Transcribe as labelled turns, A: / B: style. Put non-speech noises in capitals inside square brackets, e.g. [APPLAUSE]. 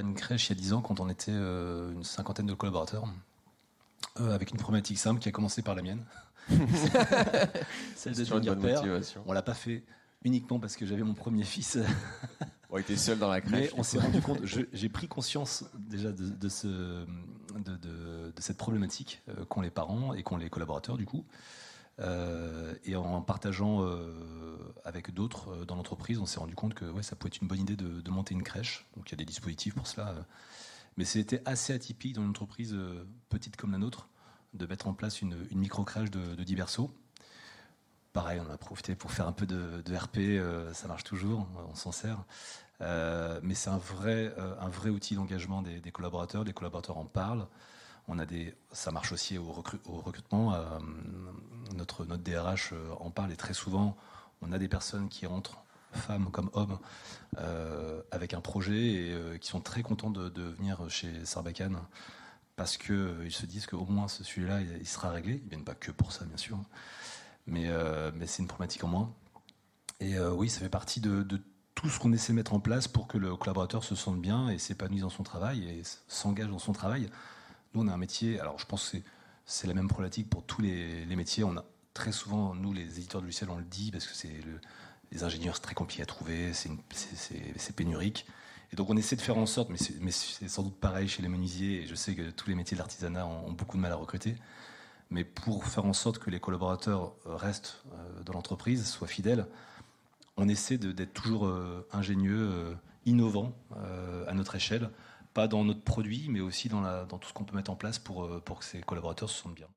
A: une crèche il y a 10 ans quand on était une cinquantaine de collaborateurs. avec une problématique simple qui a commencé par la mienne. [LAUGHS] Celle de devenir père. On l'a pas fait uniquement parce que j'avais mon premier fils. [LAUGHS]
B: on était seul dans la crèche.
A: Mais on s'est rendu compte, [LAUGHS] j'ai pris conscience déjà de, ce, de, de, cette problématique euh, qu'ont les parents et qu'ont les collaborateurs du coup. Euh, et en partageant euh, avec d'autres euh, dans l'entreprise, on s'est rendu compte que ouais, ça pouvait être une bonne idée de, monter une crèche. Donc il y a des dispositifs pour cela. mais c'était assez atypique dans une entreprise petite comme la nôtre de mettre en place une, micro-crèche de, de 10 berceaux. Pareil, on a profité pour faire un peu de, RP, euh, ça marche toujours, on s'en sert. Euh, mais c'est un vrai, euh, un vrai outil d'engagement des, collaborateurs. Les collaborateurs en parlent. On a des, ça marche aussi au, recrutement. Euh, notre, notre DRH euh, en parle et très souvent, on a des personnes qui rentrent, femmes comme hommes, avec un projet et qui sont très contents de, venir chez Sarbacane parce qu'ils se disent qu'au moins ce sujet-là, il sera réglé. Ils viennent pas que pour ça, bien sûr mais, euh, mais c'est une problématique en moins. Et euh, oui, ça fait partie de, tout ce qu'on essaie de mettre en place pour que le collaborateur se sente bien et s'épanouisse dans son travail et s'engage dans son travail. Nous, on a un métier, alors je pense que c'est la même problématique pour tous les, métiers. A très souvent, nous, les éditeurs de logiciels, on le dit parce que c'est le, les ingénieurs, c'est très compliqué à trouver, c'est pénurique. Et donc on essaie de faire en sorte, mais c'est sans doute pareil chez les menuisiers, et je sais que tous les métiers de l'artisanat ont, beaucoup de mal à recruter mais pour faire en sorte que les collaborateurs euh, restent euh, dans l'entreprise, soient fidèles, on essaie d'être toujours euh, ingénieux, innovant à notre échelle, pas dans notre produit, mais aussi dans, tout ce qu'on peut mettre en place pour que ces collaborateurs se sentent bien.